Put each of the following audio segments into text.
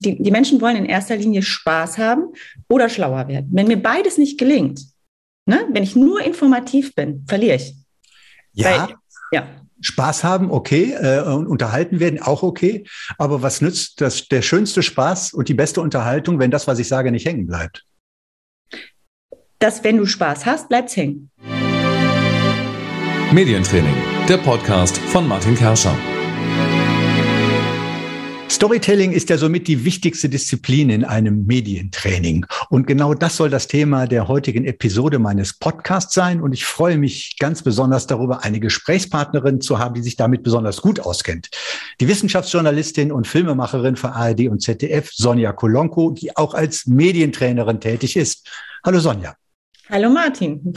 die, die Menschen wollen in erster Linie Spaß haben oder schlauer werden. Wenn mir beides nicht gelingt, ne, wenn ich nur informativ bin, verliere ich. Ja. Weil, ja. Spaß haben, okay, äh, unterhalten werden, auch okay. Aber was nützt das, der schönste Spaß und die beste Unterhaltung, wenn das, was ich sage, nicht hängen bleibt? Dass, wenn du Spaß hast, bleibt's hängen. Medientraining, der Podcast von Martin Kerscher. Storytelling ist ja somit die wichtigste Disziplin in einem Medientraining. Und genau das soll das Thema der heutigen Episode meines Podcasts sein. Und ich freue mich ganz besonders darüber, eine Gesprächspartnerin zu haben, die sich damit besonders gut auskennt. Die Wissenschaftsjournalistin und Filmemacherin für ARD und ZDF, Sonja Kolonko, die auch als Medientrainerin tätig ist. Hallo Sonja. Hallo Martin.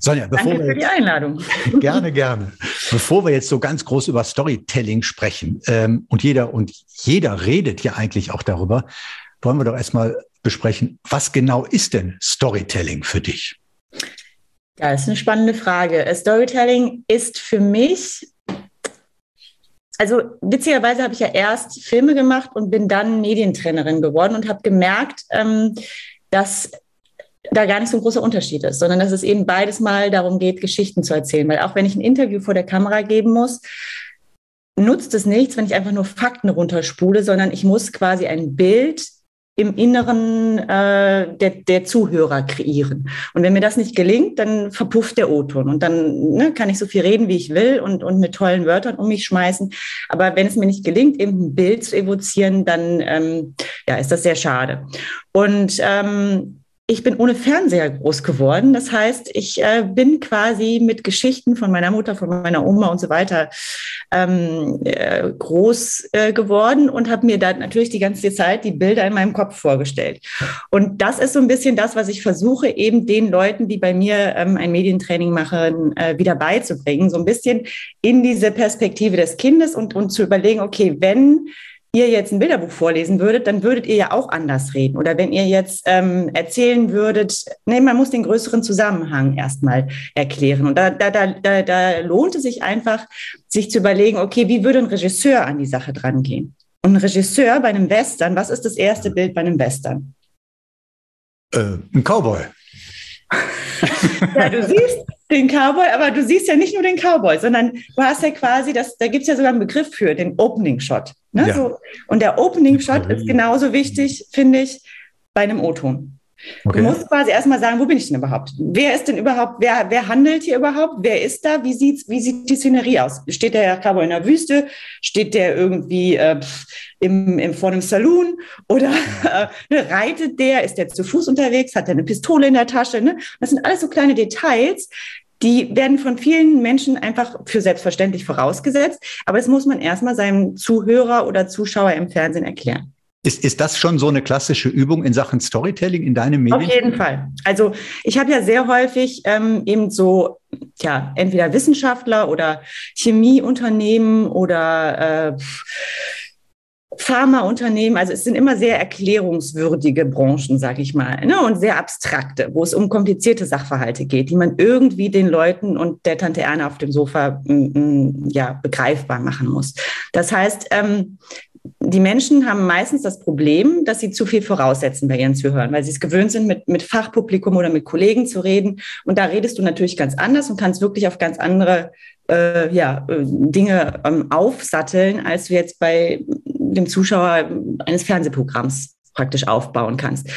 Sonja, bevor Danke wir für die Einladung. Gerne, gerne. Bevor wir jetzt so ganz groß über Storytelling sprechen ähm, und jeder und jeder redet ja eigentlich auch darüber, wollen wir doch erstmal besprechen, was genau ist denn Storytelling für dich? Ja, das ist eine spannende Frage. Storytelling ist für mich also witzigerweise habe ich ja erst Filme gemacht und bin dann Medientrainerin geworden und habe gemerkt, ähm, dass da gar nicht so ein großer Unterschied ist, sondern dass es eben beides mal darum geht, Geschichten zu erzählen. Weil auch wenn ich ein Interview vor der Kamera geben muss, nutzt es nichts, wenn ich einfach nur Fakten runterspule, sondern ich muss quasi ein Bild im Inneren äh, der, der Zuhörer kreieren. Und wenn mir das nicht gelingt, dann verpufft der O-Ton und dann ne, kann ich so viel reden, wie ich will und, und mit tollen Wörtern um mich schmeißen. Aber wenn es mir nicht gelingt, eben ein Bild zu evozieren, dann ähm, ja, ist das sehr schade. Und ähm, ich bin ohne Fernseher groß geworden. Das heißt, ich äh, bin quasi mit Geschichten von meiner Mutter, von meiner Oma und so weiter ähm, äh, groß äh, geworden und habe mir da natürlich die ganze Zeit die Bilder in meinem Kopf vorgestellt. Und das ist so ein bisschen das, was ich versuche, eben den Leuten, die bei mir ähm, ein Medientraining machen, äh, wieder beizubringen. So ein bisschen in diese Perspektive des Kindes und, und zu überlegen, okay, wenn ihr jetzt ein Bilderbuch vorlesen würdet, dann würdet ihr ja auch anders reden. Oder wenn ihr jetzt ähm, erzählen würdet, nee, man muss den größeren Zusammenhang erstmal erklären. Und da, da, da, da lohnt es sich einfach, sich zu überlegen, okay, wie würde ein Regisseur an die Sache drangehen? Und ein Regisseur bei einem Western, was ist das erste Bild bei einem Western? Äh, ein Cowboy. ja, du siehst, den Cowboy, aber du siehst ja nicht nur den Cowboy, sondern du hast ja quasi, das, da gibt es ja sogar einen Begriff für, den Opening Shot. Ne? Ja. So, und der Opening Shot ist genauso wichtig, finde ich, bei einem O-Ton. Okay. Du musst quasi erstmal sagen, wo bin ich denn überhaupt? Wer ist denn überhaupt, wer, wer handelt hier überhaupt? Wer ist da? Wie, sieht's, wie sieht die Szenerie aus? Steht der Cowboy in der Wüste? Steht der irgendwie äh, im, im, vor einem Saloon? Oder äh, ne, reitet der? Ist der zu Fuß unterwegs? Hat er eine Pistole in der Tasche? Ne? Das sind alles so kleine Details, die werden von vielen Menschen einfach für selbstverständlich vorausgesetzt. Aber das muss man erstmal seinem Zuhörer oder Zuschauer im Fernsehen erklären. Ist, ist das schon so eine klassische Übung in Sachen Storytelling in deinem Medien? Auf jeden Fall. Also ich habe ja sehr häufig ähm, eben so, ja, entweder Wissenschaftler oder Chemieunternehmen oder äh, Pharmaunternehmen, also es sind immer sehr erklärungswürdige Branchen, sage ich mal, ne? und sehr abstrakte, wo es um komplizierte Sachverhalte geht, die man irgendwie den Leuten und der Tante Erna auf dem Sofa mm, mm, ja begreifbar machen muss. Das heißt, ähm, die Menschen haben meistens das Problem, dass sie zu viel voraussetzen bei ihren Zuhörern, weil sie es gewöhnt sind, mit, mit Fachpublikum oder mit Kollegen zu reden. Und da redest du natürlich ganz anders und kannst wirklich auf ganz andere äh, ja, äh, Dinge ähm, aufsatteln, als du jetzt bei dem Zuschauer eines Fernsehprogramms praktisch aufbauen kannst.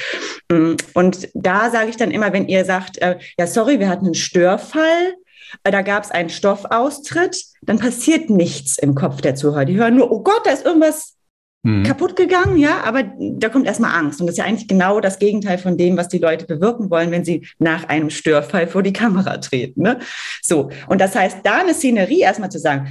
Mm, und da sage ich dann immer, wenn ihr sagt, äh, ja, sorry, wir hatten einen Störfall, äh, da gab es einen Stoffaustritt, dann passiert nichts im Kopf der Zuhörer. Die hören nur, oh Gott, da ist irgendwas mhm. kaputt gegangen, ja, aber da kommt erstmal Angst. Und das ist ja eigentlich genau das Gegenteil von dem, was die Leute bewirken wollen, wenn sie nach einem Störfall vor die Kamera treten. Ne? So, und das heißt, da eine Szenerie erstmal zu sagen,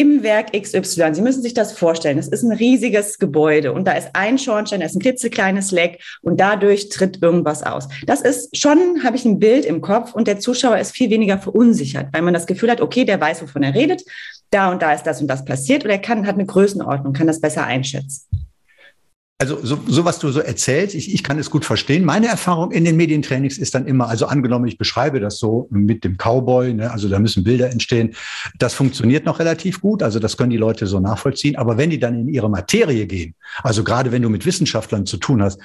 im Werk XY. Sie müssen sich das vorstellen. Es ist ein riesiges Gebäude und da ist ein Schornstein, da ist ein klitzekleines Leck und dadurch tritt irgendwas aus. Das ist schon, habe ich ein Bild im Kopf und der Zuschauer ist viel weniger verunsichert, weil man das Gefühl hat, okay, der weiß, wovon er redet. Da und da ist das und das passiert und er kann, hat eine Größenordnung, kann das besser einschätzen. Also so, so was du so erzählst, ich, ich kann es gut verstehen. Meine Erfahrung in den Medientrainings ist dann immer, also angenommen, ich beschreibe das so mit dem Cowboy, ne, also da müssen Bilder entstehen. Das funktioniert noch relativ gut, also das können die Leute so nachvollziehen. Aber wenn die dann in ihre Materie gehen, also gerade wenn du mit Wissenschaftlern zu tun hast,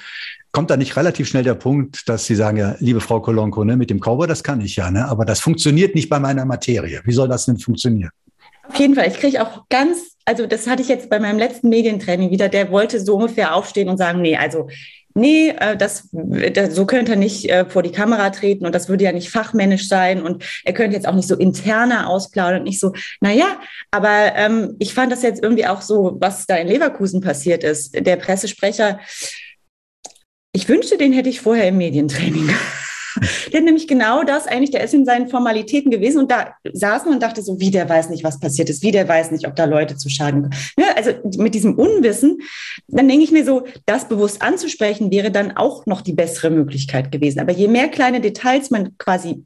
kommt da nicht relativ schnell der Punkt, dass sie sagen, ja, liebe Frau Kolonko, ne, mit dem Cowboy, das kann ich ja, ne, aber das funktioniert nicht bei meiner Materie. Wie soll das denn funktionieren? Auf jeden Fall. Ich kriege auch ganz, also das hatte ich jetzt bei meinem letzten Medientraining wieder, der wollte so ungefähr aufstehen und sagen, nee, also nee, äh, das, das, so könnte er nicht äh, vor die Kamera treten und das würde ja nicht fachmännisch sein und er könnte jetzt auch nicht so interner ausplaudern und nicht so, naja, aber ähm, ich fand das jetzt irgendwie auch so, was da in Leverkusen passiert ist. Der Pressesprecher, ich wünschte, den hätte ich vorher im Medientraining der hat nämlich genau das eigentlich, der ist in seinen Formalitäten gewesen und da saß man und dachte so, wie der weiß nicht, was passiert ist, wie der weiß nicht, ob da Leute zu Schaden kommen. Ja, also mit diesem Unwissen, dann denke ich mir so, das bewusst anzusprechen wäre dann auch noch die bessere Möglichkeit gewesen. Aber je mehr kleine Details man quasi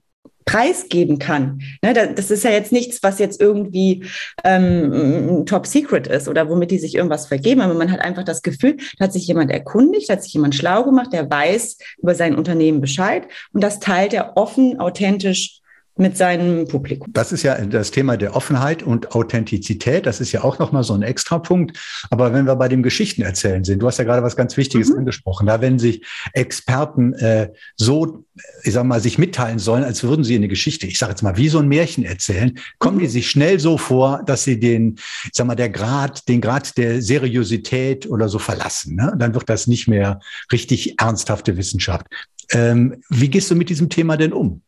preisgeben kann. Ne, das ist ja jetzt nichts, was jetzt irgendwie ähm, top secret ist oder womit die sich irgendwas vergeben, aber man hat einfach das Gefühl, da hat sich jemand erkundigt, hat sich jemand schlau gemacht, der weiß über sein Unternehmen Bescheid und das teilt er offen, authentisch mit seinem Publikum. Das ist ja das Thema der Offenheit und Authentizität. Das ist ja auch nochmal so ein Extrapunkt. Aber wenn wir bei dem Geschichtenerzählen sind, du hast ja gerade was ganz Wichtiges mhm. angesprochen, da wenn sich Experten äh, so, ich sag mal, sich mitteilen sollen, als würden sie eine Geschichte, ich sage jetzt mal, wie so ein Märchen erzählen, kommen mhm. die sich schnell so vor, dass sie den, ich sag mal, der Grad, den Grad der Seriosität oder so verlassen. Ne? Dann wird das nicht mehr richtig ernsthafte Wissenschaft. Ähm, wie gehst du mit diesem Thema denn um?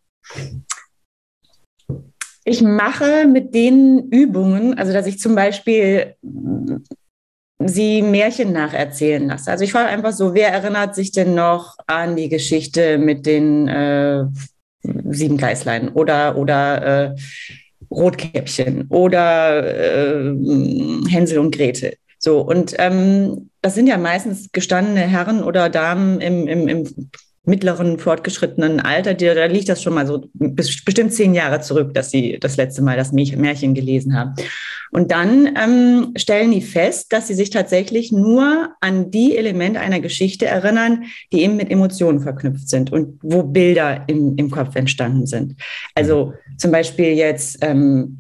Ich mache mit den Übungen, also dass ich zum Beispiel sie Märchen nacherzählen lasse. Also ich frage einfach so, wer erinnert sich denn noch an die Geschichte mit den äh, sieben Geißlein oder, oder äh, Rotkäppchen oder äh, Hänsel und Gretel? So, und ähm, das sind ja meistens gestandene Herren oder Damen im, im, im mittleren, fortgeschrittenen Alter, die, da liegt das schon mal so bestimmt zehn Jahre zurück, dass sie das letzte Mal das Märchen gelesen haben. Und dann ähm, stellen die fest, dass sie sich tatsächlich nur an die Elemente einer Geschichte erinnern, die eben mit Emotionen verknüpft sind und wo Bilder im, im Kopf entstanden sind. Also zum Beispiel jetzt ähm,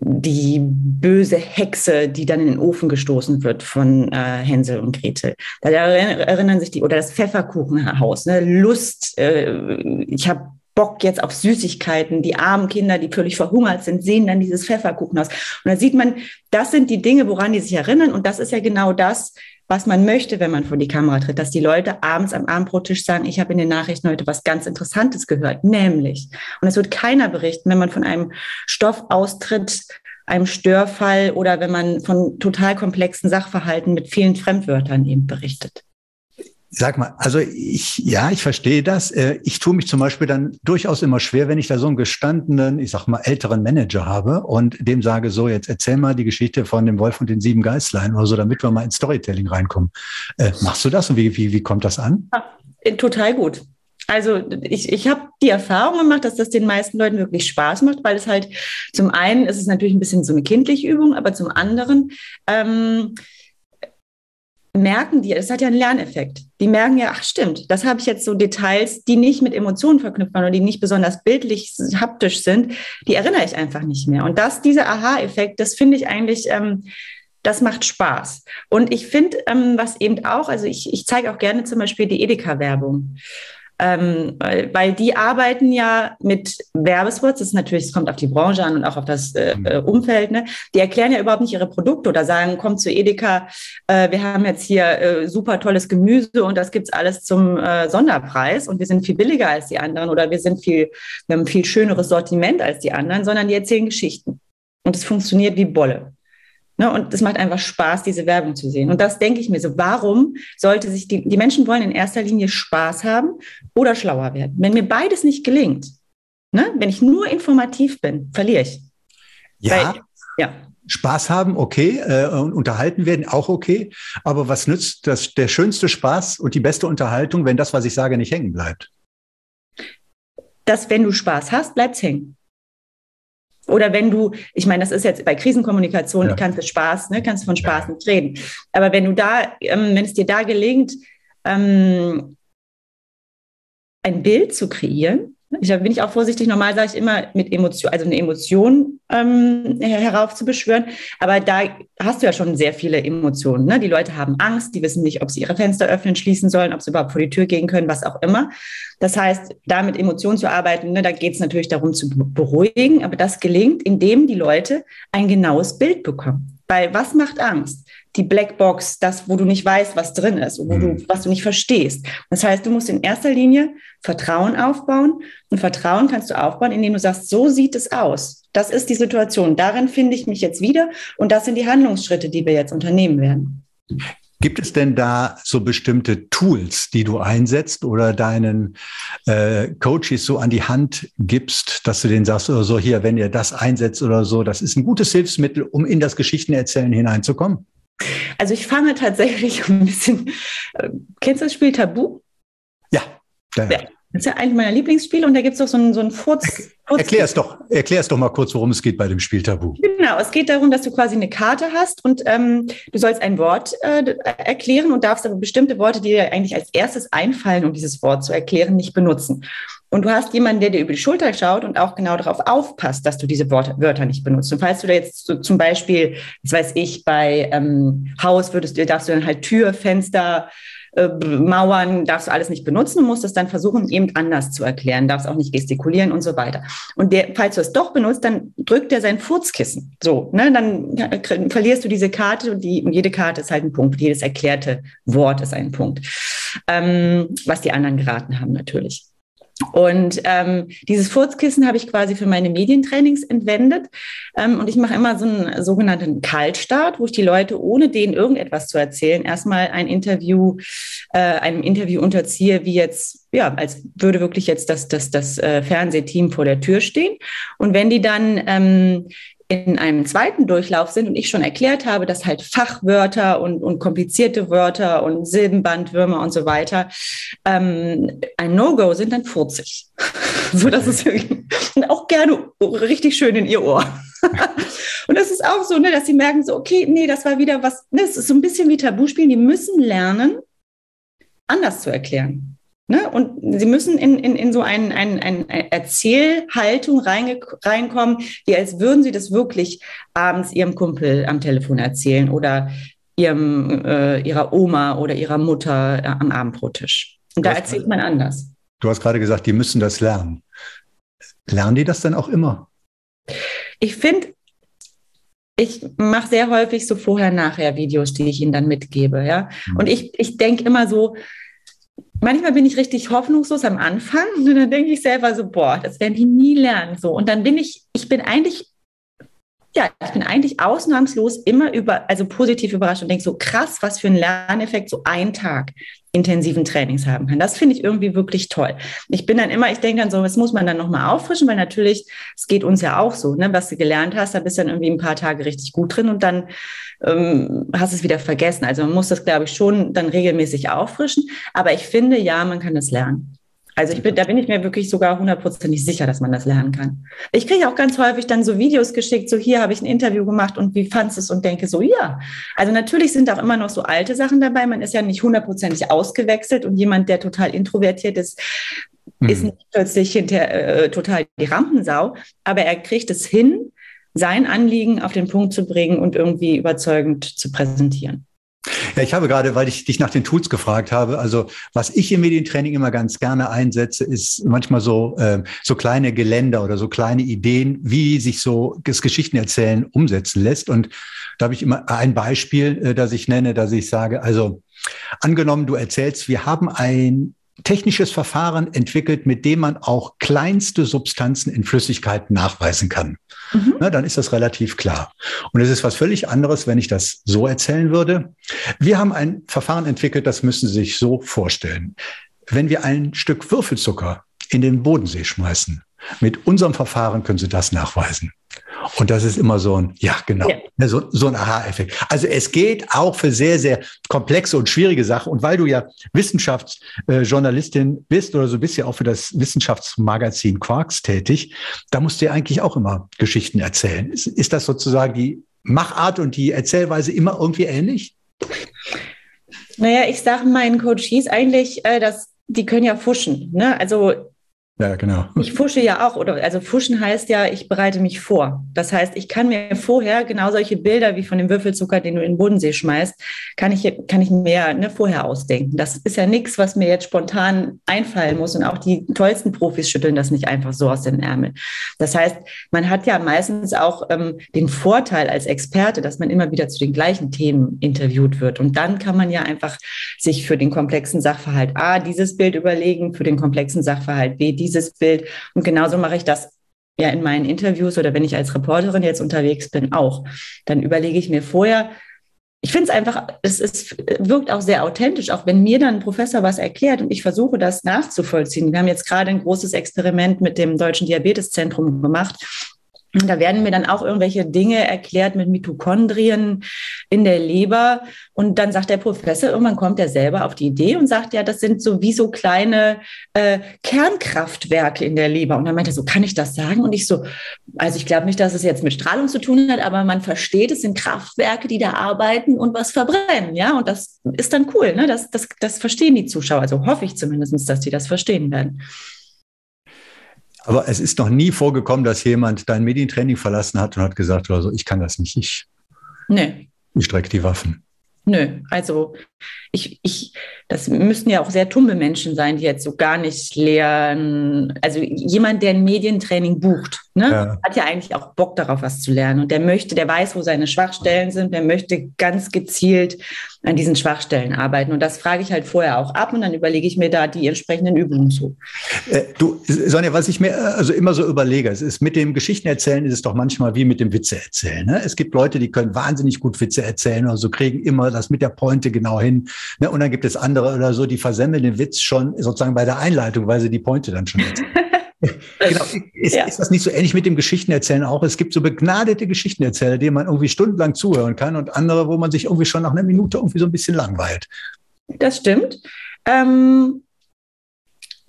die böse Hexe, die dann in den Ofen gestoßen wird von äh, Hänsel und Gretel. Da erinnern sich die, oder das Pfefferkuchenhaus, ne? Lust, äh, ich habe Bock jetzt auf Süßigkeiten. Die armen Kinder, die völlig verhungert sind, sehen dann dieses Pfefferkuchenhaus. Und da sieht man, das sind die Dinge, woran die sich erinnern. Und das ist ja genau das, was man möchte, wenn man vor die Kamera tritt, dass die Leute abends am Abendbrottisch sagen, ich habe in den Nachrichten heute was ganz Interessantes gehört, nämlich, und es wird keiner berichten, wenn man von einem Stoff austritt, einem Störfall oder wenn man von total komplexen Sachverhalten mit vielen Fremdwörtern eben berichtet. Sag mal, also ich, ja, ich verstehe das. Äh, ich tue mich zum Beispiel dann durchaus immer schwer, wenn ich da so einen gestandenen, ich sag mal, älteren Manager habe und dem sage, so, jetzt erzähl mal die Geschichte von dem Wolf und den sieben Geißlein oder so, damit wir mal ins Storytelling reinkommen. Äh, machst du das und wie, wie, wie kommt das an? Äh, total gut. Also ich, ich habe die Erfahrung gemacht, dass das den meisten Leuten wirklich Spaß macht, weil es halt zum einen ist es natürlich ein bisschen so eine kindliche Übung, aber zum anderen ähm, merken die, das hat ja einen Lerneffekt. Die merken ja, ach stimmt, das habe ich jetzt so Details, die nicht mit Emotionen verknüpft waren oder die nicht besonders bildlich, haptisch sind, die erinnere ich einfach nicht mehr. Und das, dieser Aha-Effekt, das finde ich eigentlich, ähm, das macht Spaß. Und ich finde, ähm, was eben auch, also ich, ich zeige auch gerne zum Beispiel die Edeka-Werbung. Ähm, weil, die arbeiten ja mit Werbespots, das ist natürlich, es kommt auf die Branche an und auch auf das äh, mhm. äh, Umfeld, ne? Die erklären ja überhaupt nicht ihre Produkte oder sagen, kommt zu Edeka, äh, wir haben jetzt hier äh, super tolles Gemüse und das gibt's alles zum äh, Sonderpreis und wir sind viel billiger als die anderen oder wir sind viel, wir haben ein viel schöneres Sortiment als die anderen, sondern die erzählen Geschichten. Und es funktioniert wie Bolle. Ne, und es macht einfach Spaß, diese Werbung zu sehen. Und das denke ich mir so, warum sollte sich die, die Menschen wollen in erster Linie Spaß haben oder schlauer werden? Wenn mir beides nicht gelingt, ne, wenn ich nur informativ bin, verliere ich. Ja. Weil, ja. Spaß haben, okay, äh, und unterhalten werden, auch okay. Aber was nützt das, der schönste Spaß und die beste Unterhaltung, wenn das, was ich sage, nicht hängen bleibt? Dass, wenn du Spaß hast, bleibt es hängen. Oder wenn du, ich meine, das ist jetzt bei Krisenkommunikation, ja. kannst du Spaß, ne, kannst du von Spaß ja. nicht reden. Aber wenn du da, ähm, wenn es dir da gelingt, ähm, ein Bild zu kreieren, da bin ich auch vorsichtig. Normal sage ich immer mit Emotion, also eine Emotion ähm, heraufzubeschwören. Aber da hast du ja schon sehr viele Emotionen. Ne? Die Leute haben Angst, die wissen nicht, ob sie ihre Fenster öffnen, schließen sollen, ob sie überhaupt vor die Tür gehen können, was auch immer. Das heißt, da mit Emotionen zu arbeiten, ne, da geht es natürlich darum zu beruhigen. Aber das gelingt, indem die Leute ein genaues Bild bekommen. Weil was macht Angst? Die Blackbox, das, wo du nicht weißt, was drin ist, wo du, mhm. was du nicht verstehst. Das heißt, du musst in erster Linie Vertrauen aufbauen. Und Vertrauen kannst du aufbauen, indem du sagst, so sieht es aus. Das ist die Situation. Darin finde ich mich jetzt wieder. Und das sind die Handlungsschritte, die wir jetzt unternehmen werden. Gibt es denn da so bestimmte Tools, die du einsetzt oder deinen äh, Coaches so an die Hand gibst, dass du denen sagst oder so, hier, wenn ihr das einsetzt oder so, das ist ein gutes Hilfsmittel, um in das Geschichtenerzählen hineinzukommen? Also ich fange tatsächlich ein bisschen, äh, kennst du das Spiel Tabu? Ja. ja, ja. Das ist ja eines meiner Lieblingsspiele und da gibt es auch so einen, so einen Furz. Erklär es doch, erklär es doch mal kurz, worum es geht bei dem Spiel Tabu. Genau, es geht darum, dass du quasi eine Karte hast und ähm, du sollst ein Wort äh, erklären und darfst aber bestimmte Worte, die dir eigentlich als erstes einfallen, um dieses Wort zu erklären, nicht benutzen. Und du hast jemanden, der dir über die Schulter schaut und auch genau darauf aufpasst, dass du diese Worte, Wörter nicht benutzt. Und falls du da jetzt so, zum Beispiel, das weiß ich, bei ähm, Haus würdest du, darfst du dann halt Tür, Fenster, äh, Mauern darfst du alles nicht benutzen, musst es dann versuchen, eben anders zu erklären, darfst auch nicht gestikulieren und so weiter. Und der, falls du es doch benutzt, dann drückt er sein Furzkissen. So, ne, dann verlierst du diese Karte und, die, und jede Karte ist halt ein Punkt, jedes erklärte Wort ist ein Punkt. Ähm, was die anderen geraten haben natürlich. Und ähm, dieses Furzkissen habe ich quasi für meine Medientrainings entwendet. Ähm, und ich mache immer so einen sogenannten Kaltstart, wo ich die Leute, ohne denen irgendetwas zu erzählen, erstmal ein Interview, äh, einem Interview unterziehe, wie jetzt, ja, als würde wirklich jetzt das, das, das äh, Fernsehteam vor der Tür stehen. Und wenn die dann ähm, in einem zweiten Durchlauf sind und ich schon erklärt habe, dass halt Fachwörter und, und komplizierte Wörter und Silbenbandwürmer und so weiter ähm, ein No-Go sind, dann 40. so dass es und auch gerne richtig schön in ihr Ohr. und das ist auch so, ne, dass sie merken so, okay, nee, das war wieder was, ne, es ist so ein bisschen wie Tabuspielen, die müssen lernen, anders zu erklären. Ne? Und sie müssen in, in, in so eine ein, ein Erzählhaltung reinkommen, wie als würden sie das wirklich abends ihrem Kumpel am Telefon erzählen oder ihrem, äh, ihrer Oma oder ihrer Mutter äh, am Abendbrottisch. Und da erzählt man anders. Du hast gerade gesagt, die müssen das lernen. Lernen die das dann auch immer? Ich finde, ich mache sehr häufig so Vorher-Nachher-Videos, die ich ihnen dann mitgebe. Ja? Mhm. Und ich, ich denke immer so, manchmal bin ich richtig hoffnungslos am Anfang und dann denke ich selber so, boah, das werden die nie lernen. So. Und dann bin ich, ich bin eigentlich, ja, ich bin eigentlich ausnahmslos immer über, also positiv überrascht und denke so, krass, was für ein Lerneffekt so ein Tag intensiven Trainings haben kann. Das finde ich irgendwie wirklich toll. Ich bin dann immer, ich denke dann so, das muss man dann nochmal auffrischen, weil natürlich, es geht uns ja auch so, ne, was du gelernt hast, da bist du dann irgendwie ein paar Tage richtig gut drin und dann ähm, hast es wieder vergessen. Also man muss das, glaube ich, schon dann regelmäßig auffrischen. Aber ich finde, ja, man kann es lernen. Also ich bin, da bin ich mir wirklich sogar hundertprozentig sicher, dass man das lernen kann. Ich kriege auch ganz häufig dann so Videos geschickt, so hier habe ich ein Interview gemacht und wie fandest du es und denke so, ja. Also natürlich sind auch immer noch so alte Sachen dabei. Man ist ja nicht hundertprozentig ausgewechselt und jemand, der total introvertiert ist, mhm. ist nicht plötzlich hinter äh, total die Rampensau, aber er kriegt es hin, sein Anliegen auf den Punkt zu bringen und irgendwie überzeugend zu präsentieren. Ja, ich habe gerade, weil ich dich nach den Tools gefragt habe, also was ich im Medientraining immer ganz gerne einsetze, ist manchmal so, äh, so kleine Geländer oder so kleine Ideen, wie sich so das Geschichtenerzählen umsetzen lässt. Und da habe ich immer ein Beispiel, äh, das ich nenne, dass ich sage, also angenommen, du erzählst, wir haben ein technisches Verfahren entwickelt, mit dem man auch kleinste Substanzen in Flüssigkeiten nachweisen kann. Mhm. Na, dann ist das relativ klar. Und es ist was völlig anderes, wenn ich das so erzählen würde. Wir haben ein Verfahren entwickelt, das müssen Sie sich so vorstellen. Wenn wir ein Stück Würfelzucker in den Bodensee schmeißen, mit unserem Verfahren können Sie das nachweisen. Und das ist immer so ein, ja, genau, ja. So, so ein Aha-Effekt. Also es geht auch für sehr, sehr komplexe und schwierige Sachen. Und weil du ja Wissenschaftsjournalistin bist oder so bist ja auch für das Wissenschaftsmagazin Quarks tätig, da musst du ja eigentlich auch immer Geschichten erzählen. Ist, ist das sozusagen die Machart und die Erzählweise immer irgendwie ähnlich? Naja, ich sage meinen Coaches eigentlich, äh, dass die können ja fuschen. Ne? Also ja, genau. Ich fusche ja auch, oder also fuschen heißt ja, ich bereite mich vor. Das heißt, ich kann mir vorher genau solche Bilder wie von dem Würfelzucker, den du in den Bodensee schmeißt, kann ich, kann ich mir ne, vorher ausdenken. Das ist ja nichts, was mir jetzt spontan einfallen muss. Und auch die tollsten Profis schütteln das nicht einfach so aus den Ärmeln. Das heißt, man hat ja meistens auch ähm, den Vorteil als Experte, dass man immer wieder zu den gleichen Themen interviewt wird. Und dann kann man ja einfach sich für den komplexen Sachverhalt A dieses Bild überlegen, für den komplexen Sachverhalt B dieses dieses Bild. Und genauso mache ich das ja in meinen Interviews oder wenn ich als Reporterin jetzt unterwegs bin auch. Dann überlege ich mir vorher, ich finde es einfach, es wirkt auch sehr authentisch, auch wenn mir dann ein Professor was erklärt und ich versuche das nachzuvollziehen. Wir haben jetzt gerade ein großes Experiment mit dem Deutschen Diabeteszentrum gemacht. Und da werden mir dann auch irgendwelche Dinge erklärt mit Mitochondrien in der Leber. Und dann sagt der Professor, irgendwann kommt er selber auf die Idee und sagt, ja, das sind so wie so kleine äh, Kernkraftwerke in der Leber. Und dann meinte er so, kann ich das sagen? Und ich so, also ich glaube nicht, dass es jetzt mit Strahlung zu tun hat, aber man versteht, es sind Kraftwerke, die da arbeiten und was verbrennen. Ja, und das ist dann cool. Ne? Das, das, das verstehen die Zuschauer. Also hoffe ich zumindest, dass die das verstehen werden. Aber es ist noch nie vorgekommen, dass jemand dein Medientraining verlassen hat und hat gesagt, also ich kann das nicht, ich, nee. ich strecke die Waffen. Nö, also ich, ich, das müssten ja auch sehr tumbe Menschen sein, die jetzt so gar nicht lernen. Also jemand, der ein Medientraining bucht, ne, ja. hat ja eigentlich auch Bock darauf, was zu lernen. Und der möchte, der weiß, wo seine Schwachstellen sind, der möchte ganz gezielt an diesen Schwachstellen arbeiten. Und das frage ich halt vorher auch ab und dann überlege ich mir da die entsprechenden Übungen zu. Äh, du, Sonja, was ich mir äh, also immer so überlege, es ist mit dem Geschichtenerzählen ist es doch manchmal wie mit dem Witzeerzählen. Ne? Es gibt Leute, die können wahnsinnig gut Witze erzählen oder so kriegen immer das mit der Pointe genau hin. Ne? Und dann gibt es andere oder so, die versemmeln den Witz schon sozusagen bei der Einleitung, weil sie die Pointe dann schon erzählen. genau. Ist, ja. ist, das nicht so ähnlich mit dem Geschichtenerzählen auch? Es gibt so begnadete Geschichtenerzähler, denen man irgendwie stundenlang zuhören kann und andere, wo man sich irgendwie schon nach einer Minute irgendwie so ein bisschen langweilt. Das stimmt. Ähm,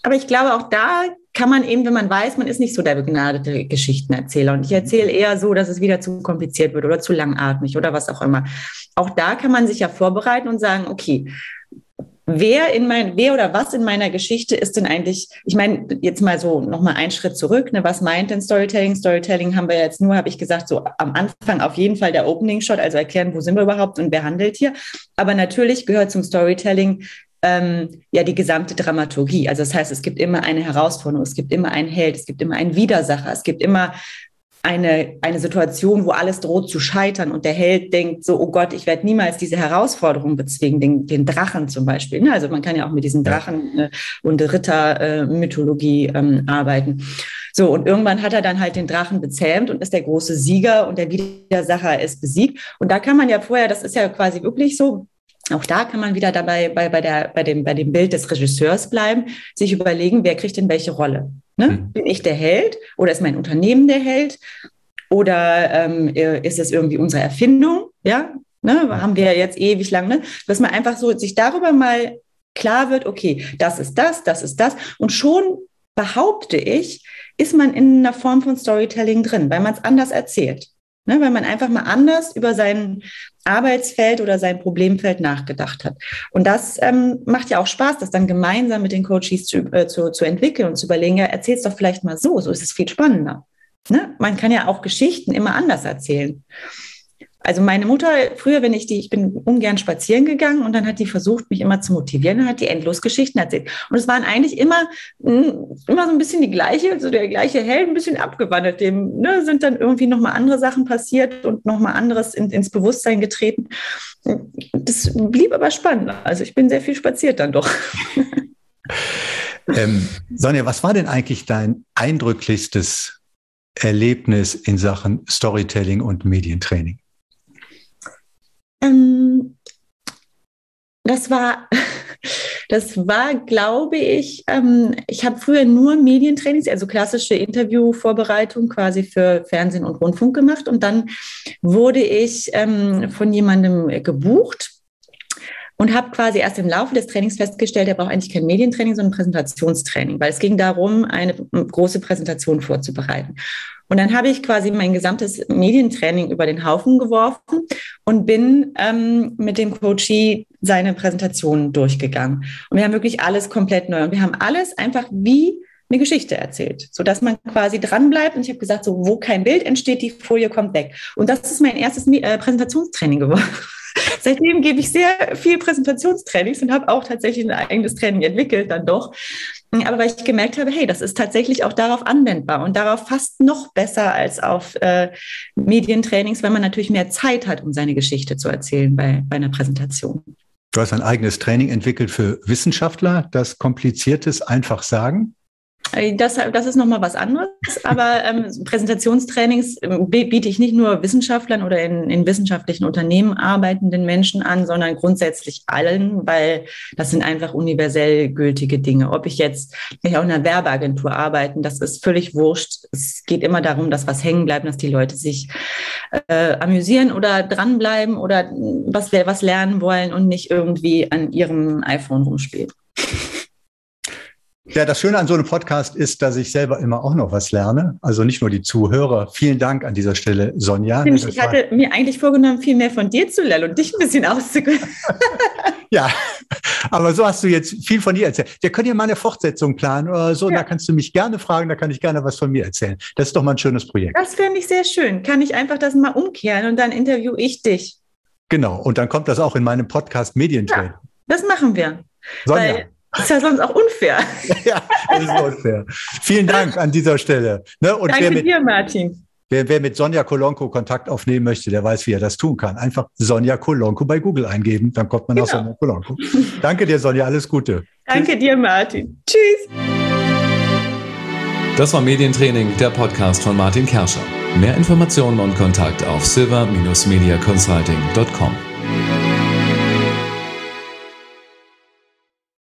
aber ich glaube, auch da kann man eben, wenn man weiß, man ist nicht so der begnadete Geschichtenerzähler. Und ich erzähle eher so, dass es wieder zu kompliziert wird oder zu langatmig oder was auch immer. Auch da kann man sich ja vorbereiten und sagen, okay, wer in mein, wer oder was in meiner Geschichte ist denn eigentlich, ich meine, jetzt mal so nochmal einen Schritt zurück, ne, was meint denn Storytelling? Storytelling haben wir jetzt nur, habe ich gesagt, so am Anfang auf jeden Fall der Opening Shot, also erklären, wo sind wir überhaupt und wer handelt hier. Aber natürlich gehört zum Storytelling ähm, ja die gesamte Dramaturgie. Also das heißt, es gibt immer eine Herausforderung, es gibt immer einen Held, es gibt immer einen Widersacher, es gibt immer eine, eine Situation, wo alles droht zu scheitern und der Held denkt so, oh Gott, ich werde niemals diese Herausforderung bezwingen, den, den Drachen zum Beispiel. Ne? Also man kann ja auch mit diesen Drachen äh, und Rittermythologie äh, ähm, arbeiten. So, und irgendwann hat er dann halt den Drachen bezähmt und ist der große Sieger und der Widersacher ist besiegt. Und da kann man ja vorher, das ist ja quasi wirklich so, auch da kann man wieder dabei bei, bei, der, bei, dem, bei dem Bild des Regisseurs bleiben, sich überlegen, wer kriegt denn welche Rolle. Ne? Mhm. Bin ich der Held oder ist mein Unternehmen der Held? Oder ähm, ist es irgendwie unsere Erfindung? Ja, ne? haben wir jetzt ewig lang, ne? dass man einfach so sich darüber mal klar wird, okay, das ist das, das ist das. Und schon behaupte ich, ist man in einer Form von Storytelling drin, weil man es anders erzählt. Ne, weil man einfach mal anders über sein Arbeitsfeld oder sein Problemfeld nachgedacht hat. Und das ähm, macht ja auch Spaß, das dann gemeinsam mit den Coaches zu, äh, zu, zu entwickeln und zu überlegen, ja, erzähl's doch vielleicht mal so, so ist es viel spannender. Ne? Man kann ja auch Geschichten immer anders erzählen. Also meine Mutter, früher, wenn ich die, ich bin ungern spazieren gegangen und dann hat die versucht, mich immer zu motivieren und hat die endlos Geschichten erzählt. Und es waren eigentlich immer, hm, immer so ein bisschen die gleiche, so der gleiche Held, ein bisschen abgewandelt. Dem ne, sind dann irgendwie nochmal andere Sachen passiert und nochmal anderes in, ins Bewusstsein getreten. Das blieb aber spannend. Also ich bin sehr viel spaziert dann doch. Ähm, Sonja, was war denn eigentlich dein eindrücklichstes Erlebnis in Sachen Storytelling und Medientraining? Ähm, das war, Das war, glaube ich, ähm, ich habe früher nur Medientrainings, also klassische Interviewvorbereitung quasi für Fernsehen und Rundfunk gemacht. Und dann wurde ich ähm, von jemandem gebucht und habe quasi erst im Laufe des Trainings festgestellt, er braucht eigentlich kein Medientraining, sondern Präsentationstraining, weil es ging darum, eine große Präsentation vorzubereiten. Und dann habe ich quasi mein gesamtes Medientraining über den Haufen geworfen und bin ähm, mit dem Coachie seine Präsentation durchgegangen. Und wir haben wirklich alles komplett neu. Und wir haben alles einfach wie eine Geschichte erzählt, so dass man quasi dranbleibt. Und ich habe gesagt, so wo kein Bild entsteht, die Folie kommt weg. Und das ist mein erstes äh, Präsentationstraining geworden. Seitdem gebe ich sehr viel Präsentationstrainings und habe auch tatsächlich ein eigenes Training entwickelt dann doch. Aber weil ich gemerkt habe, hey, das ist tatsächlich auch darauf anwendbar und darauf fast noch besser als auf äh, Medientrainings, weil man natürlich mehr Zeit hat, um seine Geschichte zu erzählen bei, bei einer Präsentation. Du hast ein eigenes Training entwickelt für Wissenschaftler, das Kompliziertes einfach sagen. Äh, das, das ist nochmal was anderes, aber ähm, Präsentationstrainings ähm, biete ich nicht nur Wissenschaftlern oder in, in, wissenschaftlichen Unternehmen arbeitenden Menschen an, sondern grundsätzlich allen, weil das sind einfach universell gültige Dinge. Ob ich jetzt ich auch in einer Werbeagentur arbeiten, das ist völlig wurscht. Es geht immer darum, dass was hängen bleibt, dass die Leute sich äh, amüsieren oder dranbleiben oder was, was lernen wollen und nicht irgendwie an ihrem iPhone rumspielen. Ja, das Schöne an so einem Podcast ist, dass ich selber immer auch noch was lerne. Also nicht nur die Zuhörer. Vielen Dank an dieser Stelle, Sonja. Ich hatte mir eigentlich vorgenommen, viel mehr von dir zu lernen und dich ein bisschen auszukommen. ja, aber so hast du jetzt viel von dir erzählt. Wir können ja mal eine Fortsetzung planen oder so. Ja. Da kannst du mich gerne fragen, da kann ich gerne was von mir erzählen. Das ist doch mal ein schönes Projekt. Das fände ich sehr schön. Kann ich einfach das mal umkehren und dann interview ich dich. Genau. Und dann kommt das auch in meinem Podcast Medientrade. Ja, das machen wir. Sonja. Weil ist ja sonst auch unfair. ja, das ist unfair. Vielen Dank an dieser Stelle. Ne? Und Danke mit, dir, Martin. Wer, wer, mit Sonja Kolonko Kontakt aufnehmen möchte, der weiß, wie er das tun kann. Einfach Sonja Kolonko bei Google eingeben, dann kommt man genau. auf Sonja Kolonko. Danke dir, Sonja, alles Gute. Danke Tschüss. dir, Martin. Tschüss. Das war Medientraining, der Podcast von Martin Kerscher. Mehr Informationen und Kontakt auf silver-mediaconsulting.com.